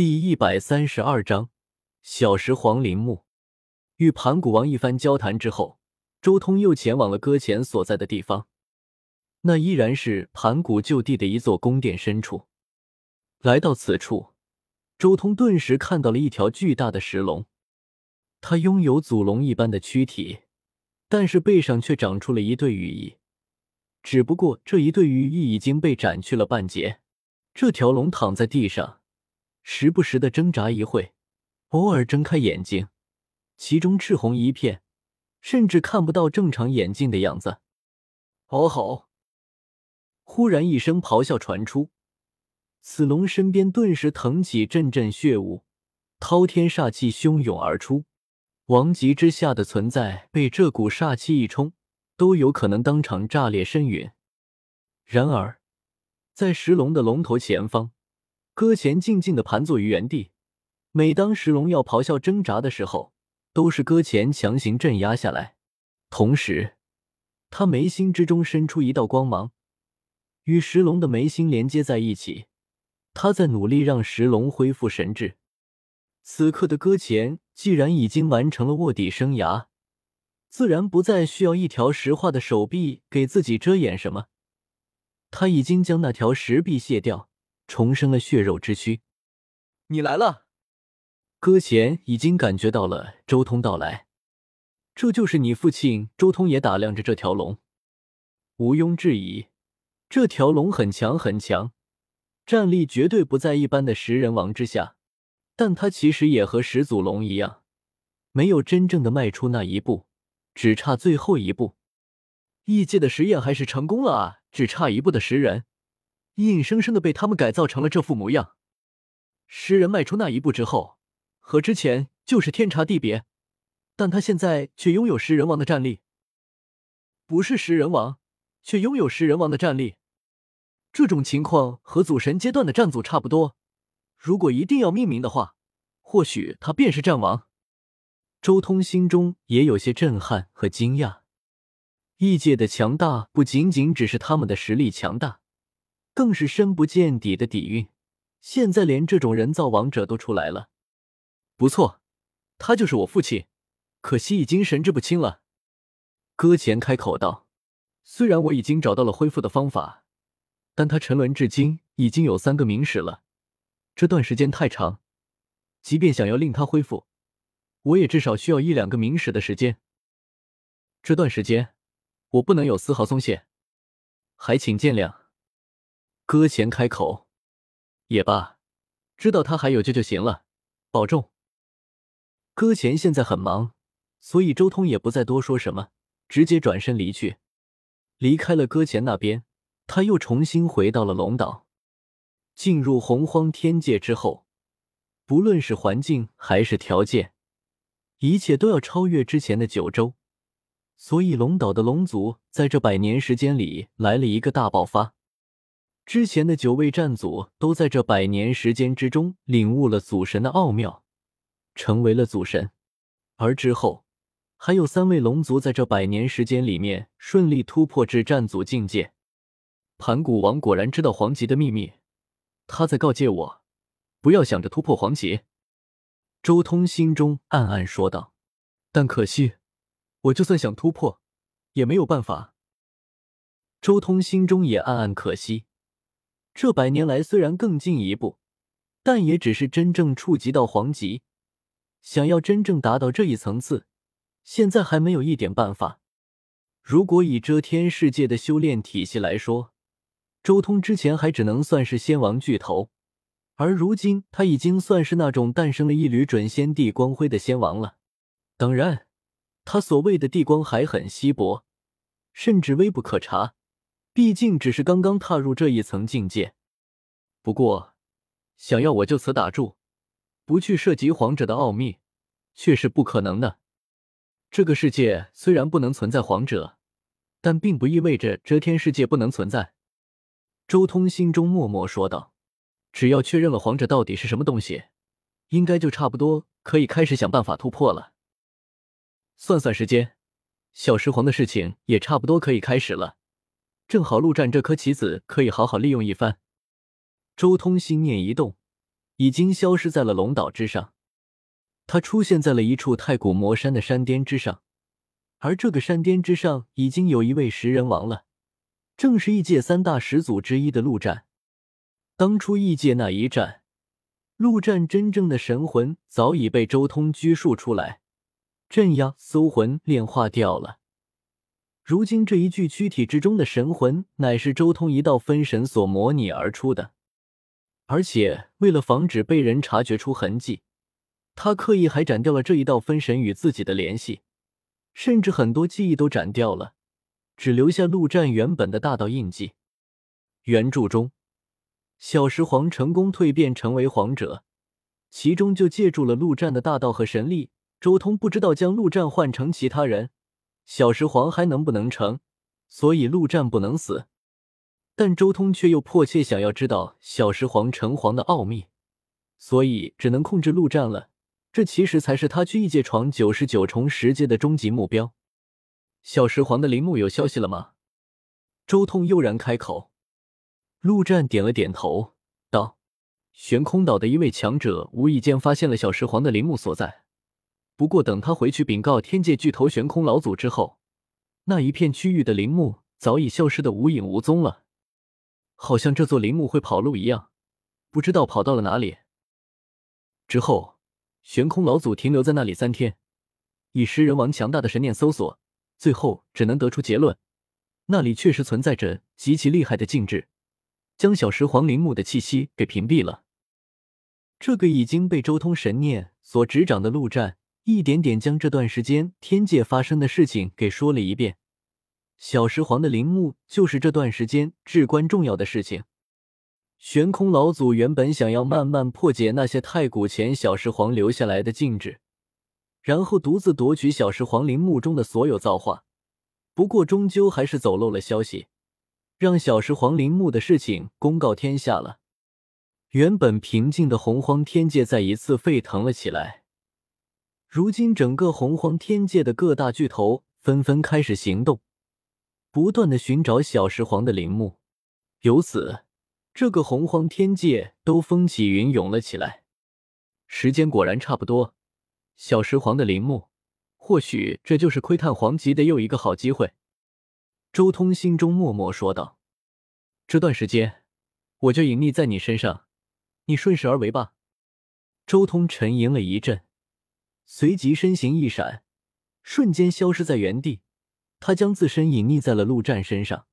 第一百三十二章小石皇陵墓。与盘古王一番交谈之后，周通又前往了搁浅所在的地方。那依然是盘古旧地的一座宫殿深处。来到此处，周通顿时看到了一条巨大的石龙。它拥有祖龙一般的躯体，但是背上却长出了一对羽翼。只不过这一对羽翼已经被斩去了半截。这条龙躺在地上。时不时的挣扎一会，偶尔睁开眼睛，其中赤红一片，甚至看不到正常眼睛的样子。嗷吼！忽然一声咆哮传出，死龙身边顿时腾起阵阵血雾，滔天煞气汹涌而出。王级之下的存在被这股煞气一冲，都有可能当场炸裂身陨。然而，在石龙的龙头前方。搁浅静静的盘坐于原地，每当石龙要咆哮挣扎的时候，都是搁浅强行镇压下来。同时，他眉心之中伸出一道光芒，与石龙的眉心连接在一起。他在努力让石龙恢复神智。此刻的搁浅既然已经完成了卧底生涯，自然不再需要一条石化的手臂给自己遮掩什么。他已经将那条石臂卸掉。重生了血肉之躯，你来了。搁浅已经感觉到了周通到来，这就是你父亲。周通也打量着这条龙，毋庸置疑，这条龙很强很强，战力绝对不在一般的食人王之下。但他其实也和始祖龙一样，没有真正的迈出那一步，只差最后一步。异界的实验还是成功了啊，只差一步的食人。硬生生的被他们改造成了这副模样。食人迈出那一步之后，和之前就是天差地别，但他现在却拥有食人王的战力。不是食人王，却拥有食人王的战力。这种情况和祖神阶段的战祖差不多。如果一定要命名的话，或许他便是战王。周通心中也有些震撼和惊讶。异界的强大不仅仅只是他们的实力强大。更是深不见底的底蕴，现在连这种人造王者都出来了。不错，他就是我父亲，可惜已经神志不清了。搁浅开口道：“虽然我已经找到了恢复的方法，但他沉沦至今已经有三个明史了，这段时间太长，即便想要令他恢复，我也至少需要一两个明史的时间。这段时间，我不能有丝毫松懈，还请见谅。”搁浅开口，也罢，知道他还有救就行了，保重。搁浅现在很忙，所以周通也不再多说什么，直接转身离去。离开了搁浅那边，他又重新回到了龙岛。进入洪荒天界之后，不论是环境还是条件，一切都要超越之前的九州，所以龙岛的龙族在这百年时间里来了一个大爆发。之前的九位战祖都在这百年时间之中领悟了祖神的奥妙，成为了祖神。而之后，还有三位龙族在这百年时间里面顺利突破至战祖境界。盘古王果然知道黄级的秘密，他在告诫我，不要想着突破黄级。周通心中暗暗说道：“但可惜，我就算想突破，也没有办法。”周通心中也暗暗可惜。这百年来，虽然更进一步，但也只是真正触及到黄级。想要真正达到这一层次，现在还没有一点办法。如果以遮天世界的修炼体系来说，周通之前还只能算是仙王巨头，而如今他已经算是那种诞生了一缕准仙帝光辉的仙王了。当然，他所谓的帝光还很稀薄，甚至微不可察。毕竟只是刚刚踏入这一层境界，不过想要我就此打住，不去涉及皇者的奥秘，却是不可能的。这个世界虽然不能存在皇者，但并不意味着遮天世界不能存在。周通心中默默说道：“只要确认了皇者到底是什么东西，应该就差不多可以开始想办法突破了。算算时间，小石皇的事情也差不多可以开始了。”正好陆战这颗棋子可以好好利用一番。周通心念一动，已经消失在了龙岛之上。他出现在了一处太古魔山的山巅之上，而这个山巅之上已经有一位食人王了，正是异界三大始祖之一的陆战。当初异界那一战，陆战真正的神魂早已被周通拘束出来，镇压搜魂炼化掉了。如今这一具躯体之中的神魂，乃是周通一道分神所模拟而出的，而且为了防止被人察觉出痕迹。他刻意还斩掉了这一道分神与自己的联系，甚至很多记忆都斩掉了，只留下陆战原本的大道印记。原著中，小石皇成功蜕变成为皇者，其中就借助了陆战的大道和神力。周通不知道将陆战换成其他人，小石皇还能不能成，所以陆战不能死。但周通却又迫切想要知道小石皇成皇的奥秘，所以只能控制陆战了。这其实才是他去异界闯九十九重十阶的终极目标。小石皇的陵墓有消息了吗？周通悠然开口。陆战点了点头，道：“悬空岛的一位强者无意间发现了小石皇的陵墓所在。不过等他回去禀告天界巨头悬空老祖之后，那一片区域的陵墓早已消失的无影无踪了，好像这座陵墓会跑路一样，不知道跑到了哪里。之后。”悬空老祖停留在那里三天，以食人王强大的神念搜索，最后只能得出结论：那里确实存在着极其厉害的禁制，将小石皇陵墓的气息给屏蔽了。这个已经被周通神念所执掌的陆战，一点点将这段时间天界发生的事情给说了一遍。小石皇的陵墓就是这段时间至关重要的事情。悬空老祖原本想要慢慢破解那些太古前小石皇留下来的禁制，然后独自夺取小石皇陵墓中的所有造化。不过终究还是走漏了消息，让小石皇陵墓的事情公告天下了。原本平静的洪荒天界再一次沸腾了起来。如今，整个洪荒天界的各大巨头纷纷开始行动，不断的寻找小石皇的陵墓，由此。这个洪荒天界都风起云涌了起来，时间果然差不多。小石皇的陵墓，或许这就是窥探皇级的又一个好机会。周通心中默默说道：“这段时间，我就隐匿在你身上，你顺势而为吧。”周通沉吟了一阵，随即身形一闪，瞬间消失在原地。他将自身隐匿在了陆战身上。